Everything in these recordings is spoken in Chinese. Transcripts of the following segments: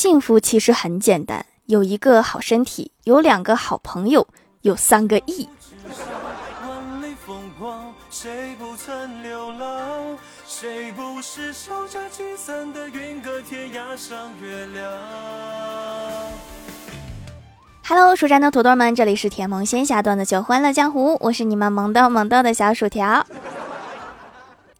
幸福其实很简单，有一个好身体，有两个好朋友，有三个亿。Hello，蜀山的土豆们，这里是甜萌仙侠段的酒欢乐江湖，我是你们萌豆萌豆的小薯条。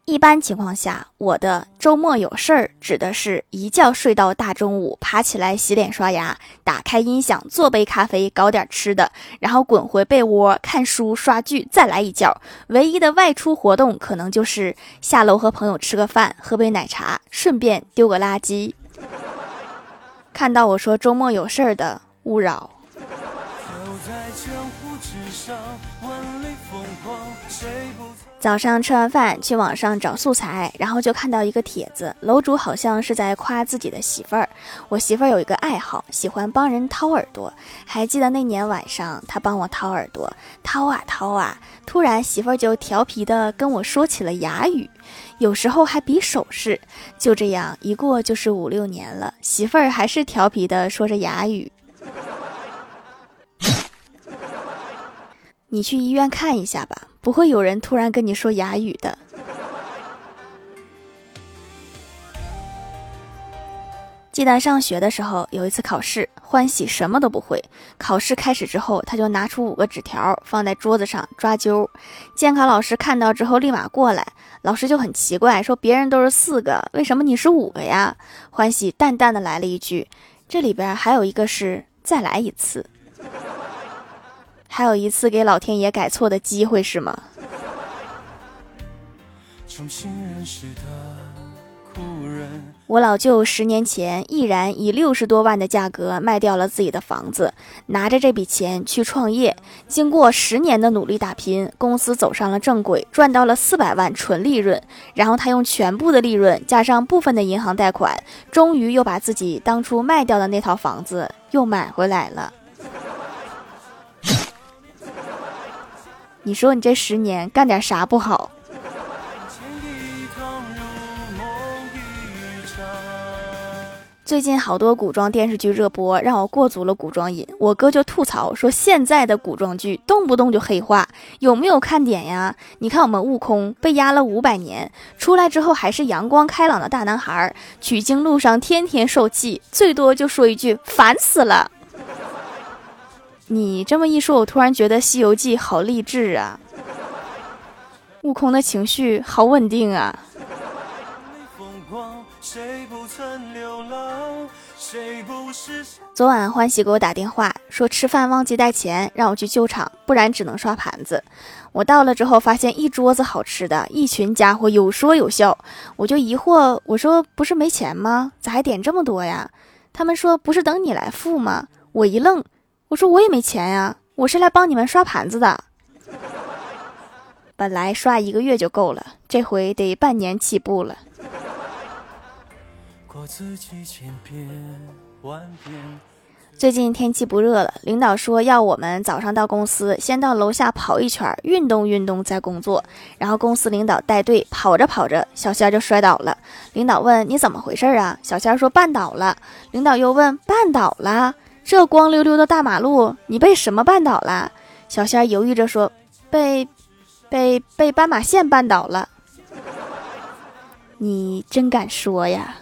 一般情况下，我的周末有事儿指的是一觉睡到大中午，爬起来洗脸刷牙，打开音响做杯咖啡，搞点吃的，然后滚回被窝看书刷剧，再来一觉。唯一的外出活动可能就是下楼和朋友吃个饭，喝杯奶茶，顺便丢个垃圾。看到我说周末有事儿的，勿扰。早上吃完饭，去网上找素材，然后就看到一个帖子，楼主好像是在夸自己的媳妇儿。我媳妇儿有一个爱好，喜欢帮人掏耳朵。还记得那年晚上，她帮我掏耳朵，掏啊掏啊，突然媳妇儿就调皮的跟我说起了哑语，有时候还比手势。就这样一过就是五六年了，媳妇儿还是调皮的说着哑语。你去医院看一下吧，不会有人突然跟你说哑语的。记得上学的时候，有一次考试，欢喜什么都不会。考试开始之后，他就拿出五个纸条放在桌子上抓阄。监考老师看到之后，立马过来，老师就很奇怪，说别人都是四个，为什么你是五个呀？欢喜淡淡的来了一句：“这里边还有一个是再来一次。”还有一次给老天爷改错的机会是吗？我老舅十年前毅然以六十多万的价格卖掉了自己的房子，拿着这笔钱去创业。经过十年的努力打拼，公司走上了正轨，赚到了四百万纯利润。然后他用全部的利润加上部分的银行贷款，终于又把自己当初卖掉的那套房子又买回来了。你说你这十年干点啥不好？最近好多古装电视剧热播，让我过足了古装瘾。我哥就吐槽说，现在的古装剧动不动就黑化，有没有看点呀？你看我们悟空被压了五百年，出来之后还是阳光开朗的大男孩，取经路上天天受气，最多就说一句烦死了。你这么一说，我突然觉得《西游记》好励志啊！悟空的情绪好稳定啊！昨晚欢喜给我打电话说吃饭忘记带钱，让我去救场，不然只能刷盘子。我到了之后，发现一桌子好吃的，一群家伙有说有笑，我就疑惑，我说不是没钱吗？咋还点这么多呀？他们说不是等你来付吗？我一愣。我说我也没钱呀，我是来帮你们刷盘子的。本来刷一个月就够了，这回得半年起步了。最近天气不热了，领导说要我们早上到公司，先到楼下跑一圈，运动运动再工作。然后公司领导带队跑着跑着，小仙儿就摔倒了。领导问你怎么回事啊？小仙儿说绊倒了。领导又问绊倒了。这光溜溜的大马路，你被什么绊倒了？小仙犹豫着说：“被，被被斑马线绊倒了。”你真敢说呀！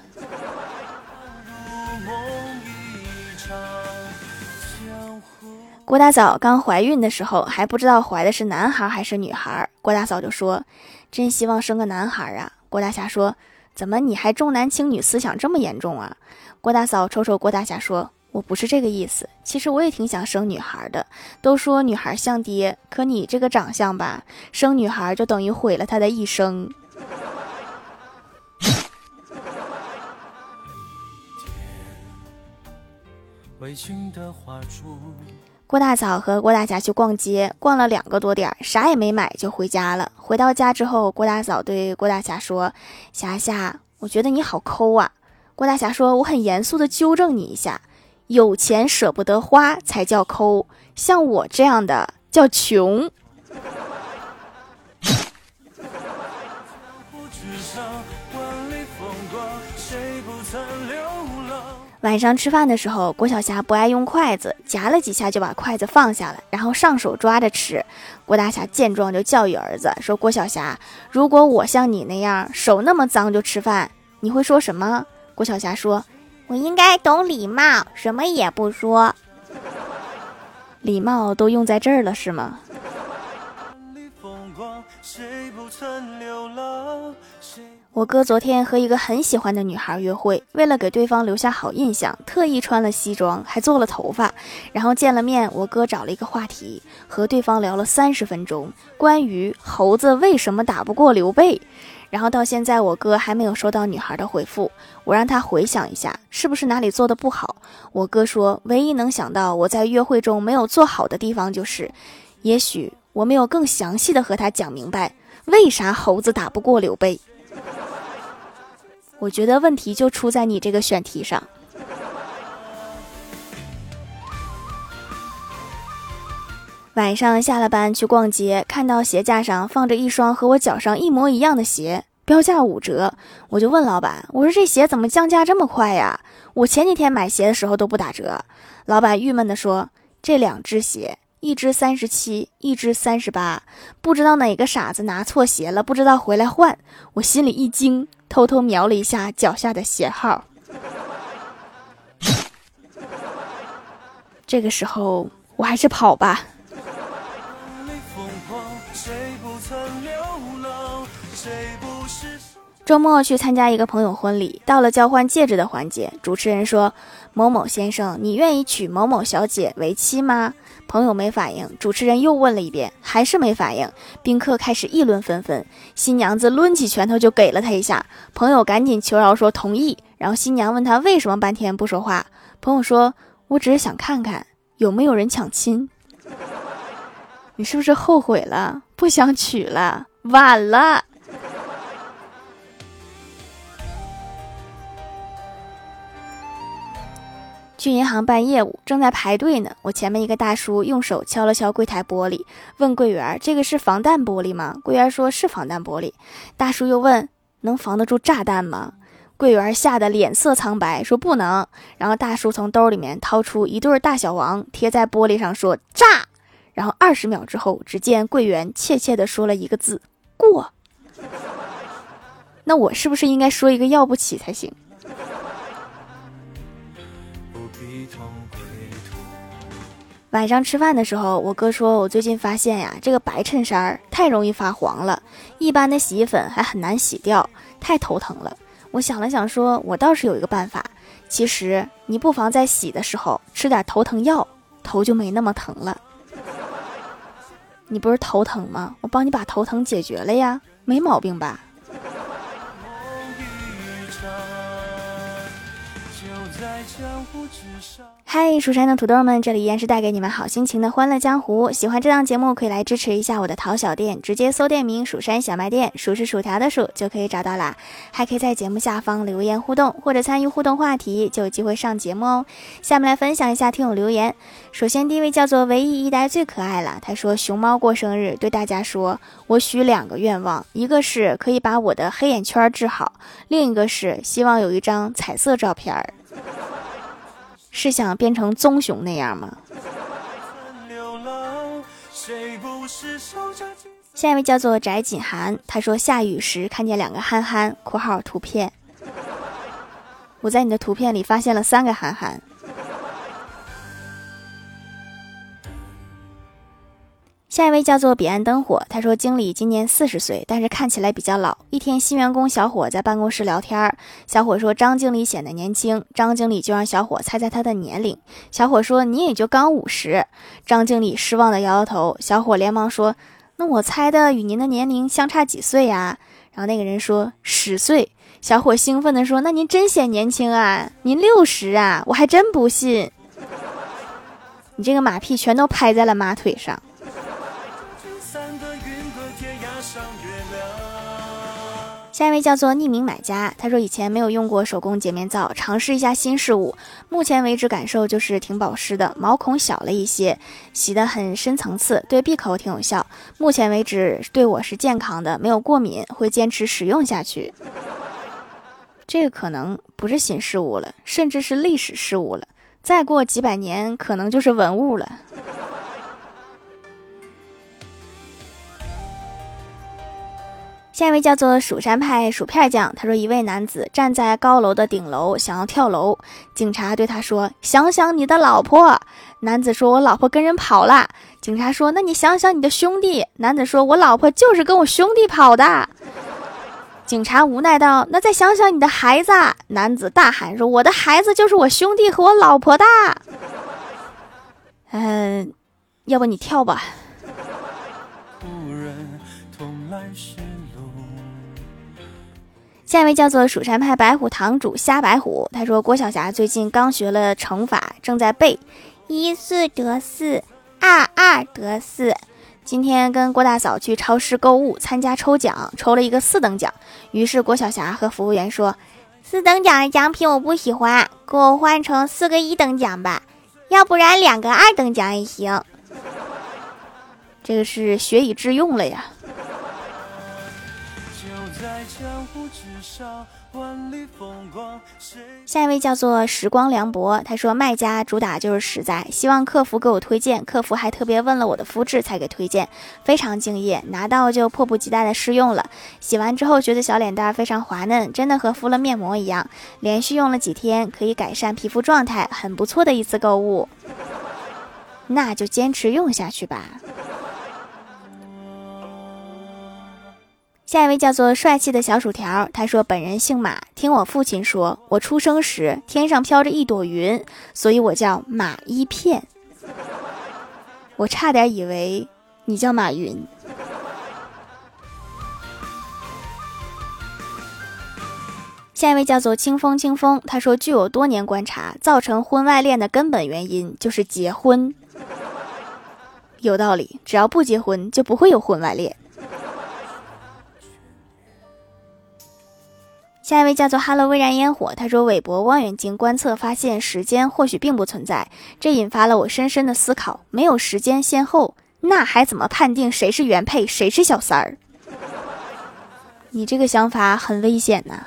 郭大嫂刚怀孕的时候还不知道怀的是男孩还是女孩，郭大嫂就说：“真希望生个男孩啊！”郭大侠说：“怎么你还重男轻女思想这么严重啊？”郭大嫂瞅瞅郭大侠说。我不是这个意思，其实我也挺想生女孩的。都说女孩像爹，可你这个长相吧，生女孩就等于毁了她的一生。郭大嫂和郭大侠去逛街，逛了两个多点儿，啥也没买就回家了。回到家之后，郭大嫂对郭大侠说：“侠侠，我觉得你好抠啊。”郭大侠说：“我很严肃的纠正你一下。”有钱舍不得花才叫抠，像我这样的叫穷。晚上吃饭的时候，郭晓霞不爱用筷子，夹了几下就把筷子放下了，然后上手抓着吃。郭大侠见状就教育儿子说：“郭晓霞，如果我像你那样手那么脏就吃饭，你会说什么？”郭晓霞说：“我应该懂礼貌，什么也不说。礼貌都用在这儿了，是吗？”我哥昨天和一个很喜欢的女孩约会，为了给对方留下好印象，特意穿了西装，还做了头发。然后见了面，我哥找了一个话题，和对方聊了三十分钟，关于猴子为什么打不过刘备。然后到现在，我哥还没有收到女孩的回复。我让他回想一下，是不是哪里做的不好？我哥说，唯一能想到我在约会中没有做好的地方，就是，也许我没有更详细的和他讲明白，为啥猴子打不过刘备。我觉得问题就出在你这个选题上。晚上下了班去逛街，看到鞋架上放着一双和我脚上一模一样的鞋，标价五折，我就问老板：“我说这鞋怎么降价这么快呀？我前几天买鞋的时候都不打折。”老板郁闷地说：“这两只鞋，一只三十七，一只三十八，不知道哪个傻子拿错鞋了，不知道回来换。”我心里一惊。偷偷瞄了一下脚下的鞋号，这个时候我还是跑吧。周末去参加一个朋友婚礼，到了交换戒指的环节，主持人说：“某某先生，你愿意娶某某小姐为妻吗？”朋友没反应，主持人又问了一遍，还是没反应。宾客开始议论纷纷，新娘子抡起拳头就给了他一下。朋友赶紧求饶说同意。然后新娘问他为什么半天不说话，朋友说：“我只是想看看有没有人抢亲。”你是不是后悔了？不想娶了？晚了。去银行办业务，正在排队呢。我前面一个大叔用手敲了敲柜台玻璃，问柜员：“这个是防弹玻璃吗？”柜员说是防弹玻璃。大叔又问：“能防得住炸弹吗？”柜员吓得脸色苍白，说：“不能。”然后大叔从兜里面掏出一对大小王，贴在玻璃上说：“炸！”然后二十秒之后，只见柜员怯怯地说了一个字：“过。”那我是不是应该说一个要不起才行？晚上吃饭的时候，我哥说：“我最近发现呀，这个白衬衫太容易发黄了，一般的洗衣粉还很难洗掉，太头疼了。”我想了想，说：“我倒是有一个办法，其实你不妨在洗的时候吃点头疼药，头就没那么疼了。你不是头疼吗？我帮你把头疼解决了呀，没毛病吧？”嗨，蜀山的土豆们，这里依然是带给你们好心情的欢乐江湖。喜欢这档节目，可以来支持一下我的淘小店，直接搜店名“蜀山小卖店”，数是薯条的数就可以找到啦。还可以在节目下方留言互动，或者参与互动话题，就有机会上节目哦。下面来分享一下听友留言。首先，第一位叫做唯一一代最可爱了，他说：“熊猫过生日，对大家说，我许两个愿望，一个是可以把我的黑眼圈治好，另一个是希望有一张彩色照片。”是想变成棕熊那样吗？下一位叫做翟锦涵，他说下雨时看见两个憨憨（括号图片），我在你的图片里发现了三个憨憨。下一位叫做彼岸灯火，他说经理今年四十岁，但是看起来比较老。一天，新员工小伙在办公室聊天，小伙说张经理显得年轻，张经理就让小伙猜猜他的年龄。小伙说你也就刚五十，张经理失望的摇摇头。小伙连忙说那我猜的与您的年龄相差几岁呀？然后那个人说十岁。小伙兴奋的说那您真显年轻啊，您六十啊，我还真不信。你这个马屁全都拍在了马腿上。下一位叫做匿名买家，他说以前没有用过手工洁面皂，尝试一下新事物。目前为止感受就是挺保湿的，毛孔小了一些，洗得很深层次，对闭口挺有效。目前为止对我是健康的，没有过敏，会坚持使用下去。这个可能不是新事物了，甚至是历史事物了。再过几百年，可能就是文物了。下一位叫做蜀山派薯片酱，他说一位男子站在高楼的顶楼，想要跳楼，警察对他说：“想想你的老婆。”男子说：“我老婆跟人跑了。”警察说：“那你想想你的兄弟。”男子说：“我老婆就是跟我兄弟跑的。”警察无奈道：“那再想想你的孩子。”男子大喊说：“我的孩子就是我兄弟和我老婆的。”嗯，要不你跳吧。下一位叫做蜀山派白虎堂主虾白虎，他说郭晓霞最近刚学了乘法，正在背一四得四，二二得四。今天跟郭大嫂去超市购物，参加抽奖，抽了一个四等奖。于是郭晓霞和服务员说：“四等奖的奖品我不喜欢，给我换成四个一等奖吧，要不然两个二等奖也行。”这个是学以致用了呀。下一位叫做时光凉薄，他说卖家主打就是实在，希望客服给我推荐。客服还特别问了我的肤质才给推荐，非常敬业。拿到就迫不及待的试用了，洗完之后觉得小脸蛋非常滑嫩，真的和敷了面膜一样。连续用了几天，可以改善皮肤状态，很不错的一次购物。那就坚持用下去吧。下一位叫做帅气的小薯条，他说：“本人姓马，听我父亲说，我出生时天上飘着一朵云，所以我叫马一片。我差点以为你叫马云。”下一位叫做清风清风，他说：“据我多年观察，造成婚外恋的根本原因就是结婚。有道理，只要不结婚，就不会有婚外恋。”下一位叫做 “Hello 微燃烟火”，他说：“韦伯望远镜观测发现，时间或许并不存在，这引发了我深深的思考。没有时间先后，那还怎么判定谁是原配，谁是小三儿？你这个想法很危险呐！”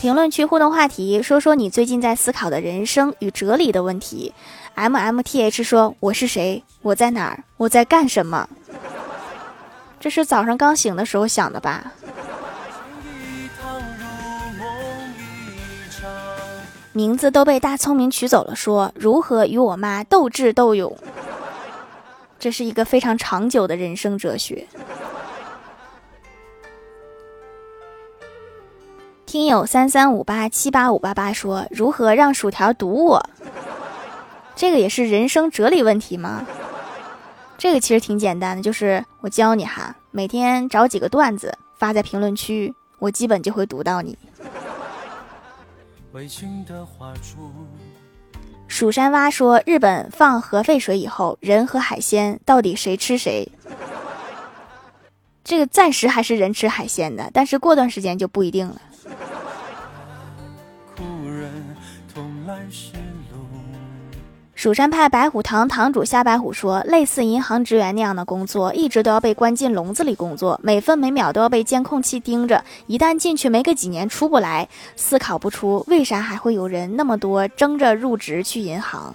评论区互动话题：说说你最近在思考的人生与哲理的问题。M M T H 说：“我是谁？我在哪儿？我在干什么？”这是早上刚醒的时候想的吧？名字都被大聪明取走了。说如何与我妈斗智斗勇？这是一个非常长久的人生哲学。听友三三五八七八五八八说如何让薯条堵我？这个也是人生哲理问题吗？这个其实挺简单的，就是我教你哈，每天找几个段子发在评论区，我基本就会读到你。蜀山蛙说：“日本放核废水以后，人和海鲜到底谁吃谁？”这个暂时还是人吃海鲜的，但是过段时间就不一定了。蜀山派白虎堂堂主夏白虎说：“类似银行职员那样的工作，一直都要被关进笼子里工作，每分每秒都要被监控器盯着。一旦进去，没个几年出不来。思考不出为啥还会有人那么多争着入职去银行？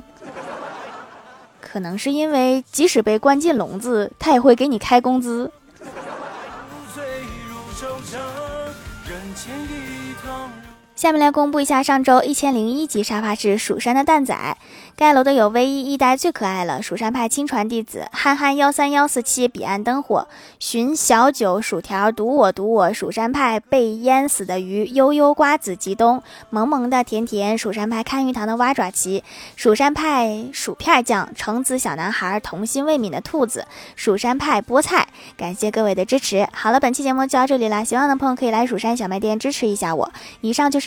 可能是因为即使被关进笼子，他也会给你开工资。”下面来公布一下上周一千零一集沙发是蜀山的蛋仔。盖楼的有唯一一代最可爱了，蜀山派亲传弟子憨憨幺三幺四七彼岸灯火寻小九薯条毒我毒我蜀山派被淹死的鱼悠悠瓜子吉东萌萌的甜甜蜀山派看鱼塘的蛙爪奇蜀山派薯片酱橙子小男孩童心未泯的兔子蜀山派菠菜，感谢各位的支持。好了，本期节目就到这里了，喜欢的朋友可以来蜀山小卖店支持一下我。以上就是